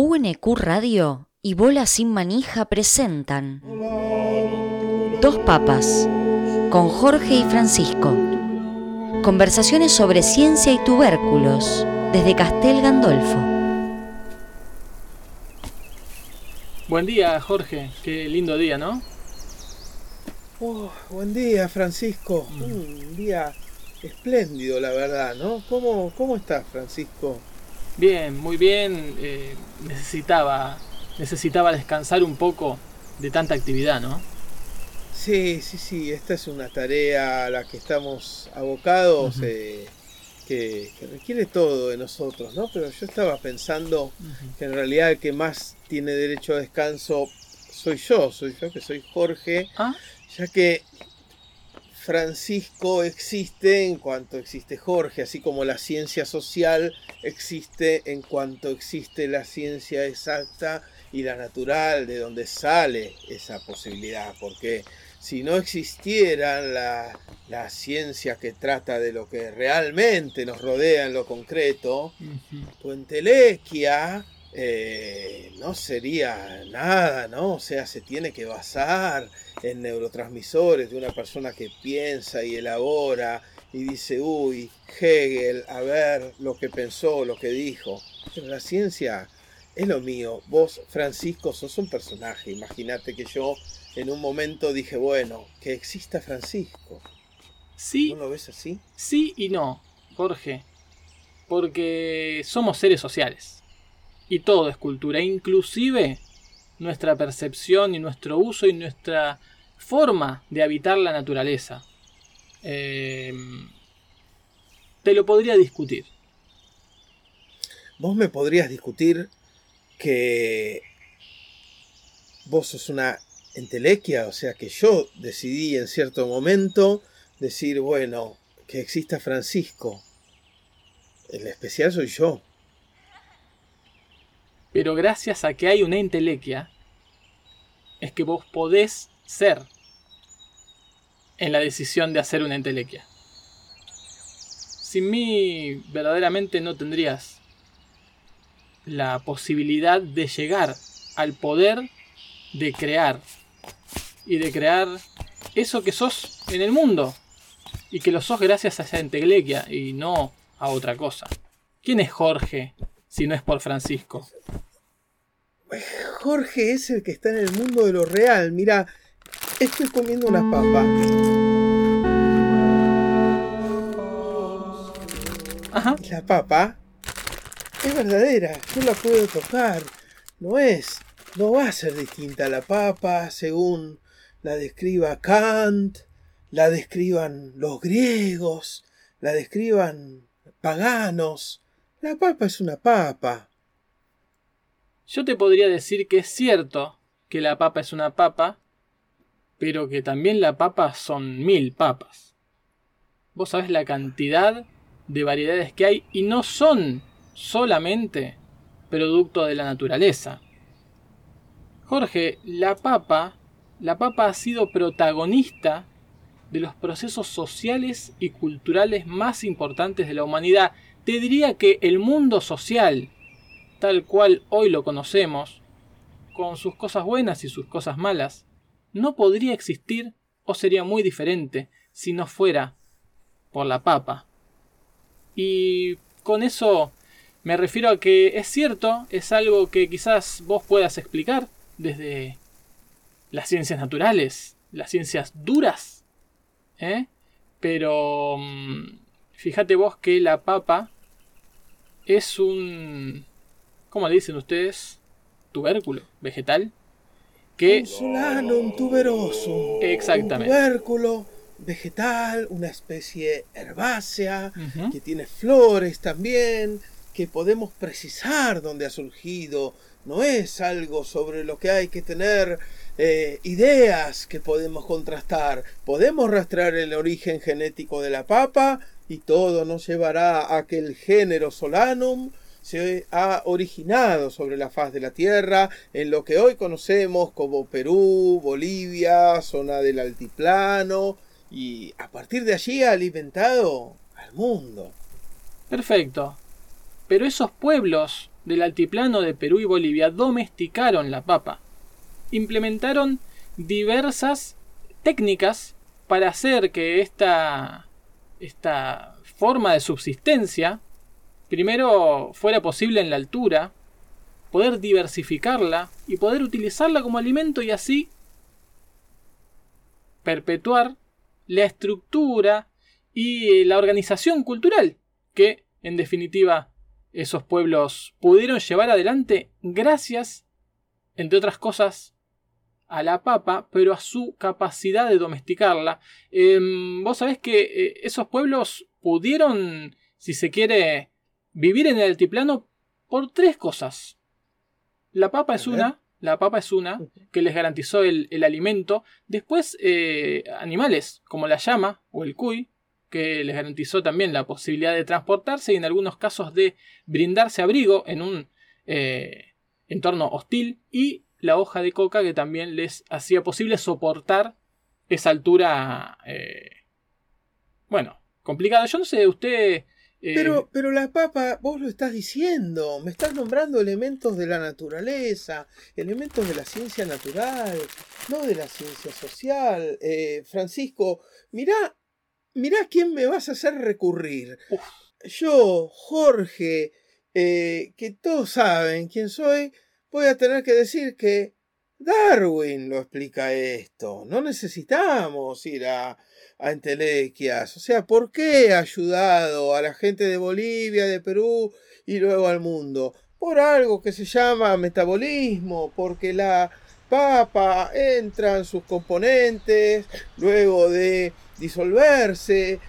UNQ Radio y Bola Sin Manija presentan Dos Papas con Jorge y Francisco. Conversaciones sobre ciencia y tubérculos desde Castel Gandolfo. Buen día, Jorge. Qué lindo día, ¿no? Oh, buen día, Francisco. Un día espléndido, la verdad, ¿no? ¿Cómo, cómo estás, Francisco? Bien, muy bien. Eh, necesitaba, necesitaba descansar un poco de tanta actividad, ¿no? Sí, sí, sí. Esta es una tarea a la que estamos abocados, eh, que, que requiere todo de nosotros, ¿no? Pero yo estaba pensando que en realidad el que más tiene derecho a descanso soy yo, soy yo que soy Jorge, Ah, ya que Francisco existe en cuanto existe Jorge, así como la ciencia social existe en cuanto existe la ciencia exacta y la natural, de donde sale esa posibilidad, porque si no existiera la, la ciencia que trata de lo que realmente nos rodea en lo concreto, tu entelequia eh, no sería nada, ¿no? O sea, se tiene que basar en neurotransmisores de una persona que piensa y elabora y dice, uy, Hegel, a ver lo que pensó, lo que dijo. Pero la ciencia es lo mío. Vos, Francisco, sos un personaje. Imagínate que yo en un momento dije, bueno, que exista Francisco. Sí, ¿No lo ves así? sí y no, Jorge. Porque somos seres sociales. Y todo es cultura, inclusive nuestra percepción y nuestro uso y nuestra forma de habitar la naturaleza. Eh, te lo podría discutir. Vos me podrías discutir que vos sos una entelequia, o sea que yo decidí en cierto momento decir, bueno, que exista Francisco. El especial soy yo. Pero gracias a que hay una entelequia, es que vos podés ser en la decisión de hacer una entelequia. Sin mí, verdaderamente no tendrías la posibilidad de llegar al poder de crear. Y de crear eso que sos en el mundo. Y que lo sos gracias a esa entelequia y no a otra cosa. ¿Quién es Jorge si no es por Francisco? Jorge es el que está en el mundo de lo real. Mira, estoy comiendo unas papas. Ajá. La papa es verdadera, yo la puedo tocar. No es, no va a ser distinta a la papa según la describa Kant, la describan los griegos, la describan paganos. La papa es una papa. Yo te podría decir que es cierto que la papa es una papa, pero que también la papa son mil papas. Vos sabés la cantidad de variedades que hay y no son solamente producto de la naturaleza. Jorge, la papa, la papa ha sido protagonista de los procesos sociales y culturales más importantes de la humanidad. Te diría que el mundo social, tal cual hoy lo conocemos, con sus cosas buenas y sus cosas malas, no podría existir o sería muy diferente si no fuera por la papa. Y con eso me refiero a que es cierto, es algo que quizás vos puedas explicar desde las ciencias naturales, las ciencias duras, ¿eh? Pero mm, fíjate vos que la papa es un ¿cómo le dicen ustedes? Tubérculo, vegetal. Que Un solanum tuberosum. Exactamente. Un tubérculo vegetal, una especie herbácea, que tiene flores también, que podemos precisar dónde ha surgido. No es algo sobre lo que hay que tener eh, ideas que podemos contrastar. Podemos rastrear el origen genético de la papa y todo nos llevará a que el género Solanum se ha originado sobre la faz de la Tierra en lo que hoy conocemos como Perú, Bolivia, zona del altiplano, y a partir de allí ha alimentado al mundo. Perfecto. Pero esos pueblos del altiplano de Perú y Bolivia domesticaron la papa. Implementaron diversas técnicas para hacer que esta, esta forma de subsistencia primero fuera posible en la altura, poder diversificarla y poder utilizarla como alimento y así perpetuar la estructura y la organización cultural que en definitiva esos pueblos pudieron llevar adelante gracias, entre otras cosas, a la papa, pero a su capacidad de domesticarla. Em, vos sabés que eh, esos pueblos pudieron, si se quiere, vivir en el altiplano por tres cosas. La papa es una, la papa es una que les garantizó el, alimento. Después, eh, animales como la llama o el cuy, que les garantizó también la posibilidad de transportarse y en algunos casos de brindarse abrigo en un eh, entorno hostil. Y la hoja de coca que también les hacía posible soportar esa altura, eh, bueno, complicada. Yo no sé, usted... Eh, pero, pero la papa, vos lo estás diciendo, me estás nombrando elementos de la naturaleza, elementos de la ciencia natural, no de la ciencia social. Eh, Francisco, mirá, mirá quién me vas a hacer recurrir. Yo, Jorge, que todos saben quién soy, voy a tener que decir que Darwin lo explica esto. No necesitamos ir a, a entelequias. O sea, ¿por qué ha ayudado a la gente de Bolivia, de Perú y luego al mundo? Por algo que se llama metabolismo, porque la papa entra en sus componentes luego de disolverse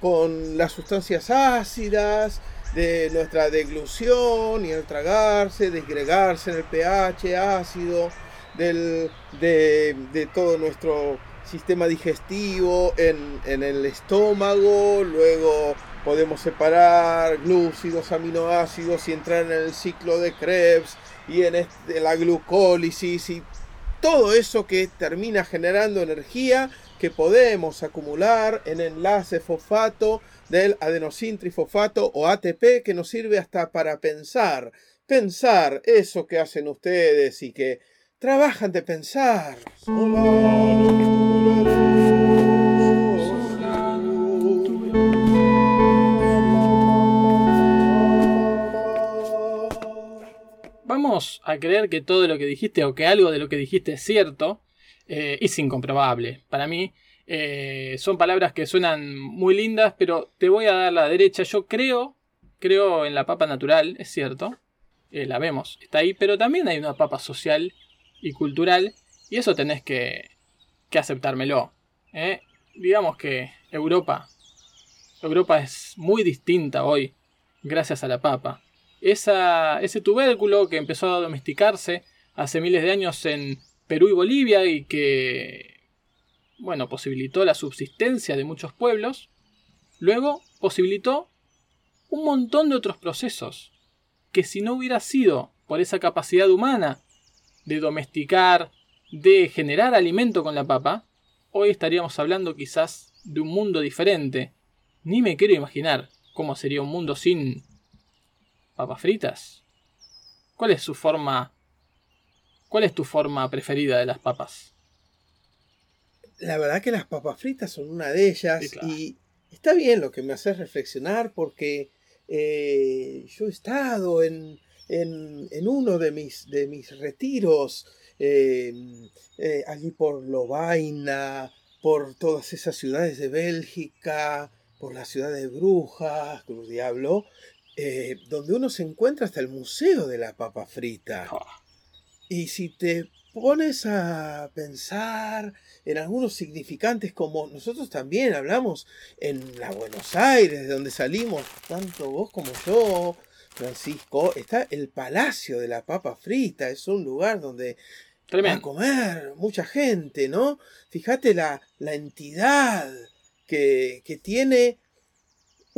con las sustancias ácidas de nuestra deglución y al tragarse, desgregarse en el pH ácido del, de, todo nuestro sistema digestivo en, el estómago, luego podemos separar glúcidos, aminoácidos y entrar en el ciclo de Krebs y en este, la glucólisis y todo eso que termina generando energía que podemos acumular en enlace fosfato del adenosín trifosfato o ATP que nos sirve hasta para pensar, pensar eso que hacen ustedes y que trabajan de pensar. Vamos a creer que todo lo que dijiste o que algo de lo que dijiste es cierto, eh, es incomprobable. Para mí eh, son palabras que suenan muy lindas, pero te voy a dar la derecha. Yo creo, creo en la papa natural, es cierto. Eh, la vemos, está ahí, pero también hay una papa social y cultural, y eso tenés que, que aceptármelo. Digamos que Europa, Europa es muy distinta hoy, gracias a la papa. Esa, ese tubérculo que empezó a domesticarse hace miles de años en Perú y Bolivia y que, bueno, posibilitó la subsistencia de muchos pueblos, luego posibilitó un montón de otros procesos que si no hubiera sido por esa capacidad humana de domesticar, de generar alimento con la papa, hoy estaríamos hablando quizás de un mundo diferente. Ni me quiero imaginar cómo sería un mundo sin papas fritas. ¿Cuál es su forma ¿Cuál es tu forma preferida de las papas? La verdad que las papas fritas son una de ellas y está bien lo que me hace reflexionar porque eh, yo he estado en, uno de mis, de mis retiros eh, eh, allí por Lovaina, por todas esas ciudades de Bélgica, por la ciudad de Brujas, Cruz Diablo, donde uno se encuentra hasta el Museo de la Papa Frita. Ah. Y si te pones a pensar en algunos significantes como nosotros también hablamos en la Buenos Aires, de donde salimos, tanto vos como yo, Francisco, está el Palacio de la Papa Frita, es un lugar donde va a comer mucha gente, ¿no? Fíjate la, la entidad que, que tiene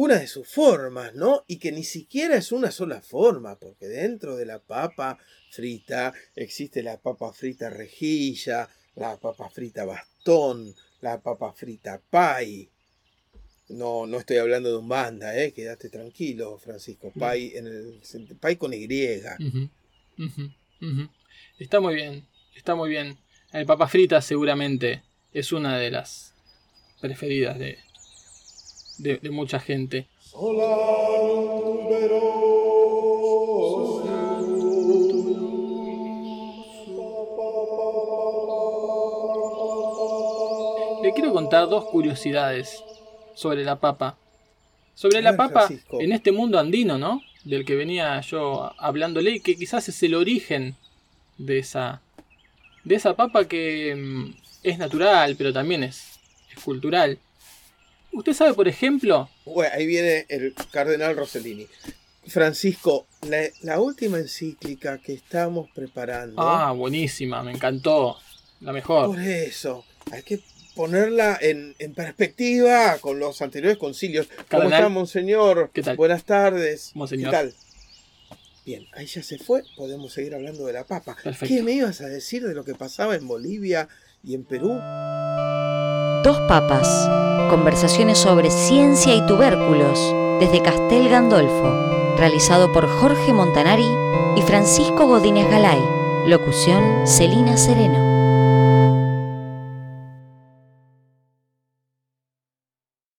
una de sus formas, ¿no? Y que ni siquiera es una sola forma, porque dentro de la papa frita existe la papa frita rejilla, la papa frita bastón, la papa frita pie. No, no estoy hablando de un banda, eh, quédate tranquilo, Francisco. Pai, en el, pai con Y. Está muy bien, está muy bien. El papa frita seguramente es una de las preferidas de, de, mucha gente. Le quiero contar dos curiosidades sobre la papa. Sobre la papa en este mundo andino, ¿no? Del que venía yo hablándole, que quizás es el origen de esa, de esa papa que mm, es natural, pero también es, es cultural. Usted sabe, por ejemplo. Bueno, ahí viene el cardenal Rossellini. Francisco, la, última encíclica que estamos preparando. Ah, buenísima, me encantó. La mejor. Por eso, hay que ponerla en, perspectiva con los anteriores concilios. ¿Cómo está, monseñor? ¿Qué tal? Buenas tardes. Monseñor. ¿Qué tal? Bien, ahí ya se fue, podemos seguir hablando de la papa. Perfecto. ¿Qué me ibas a decir de lo que pasaba en Bolivia y en Perú? Dos papas. Conversaciones sobre ciencia y tubérculos desde Castel Gandolfo. Realizado por Jorge Montanari y Francisco Godínez Galay. Locución Celina Sereno.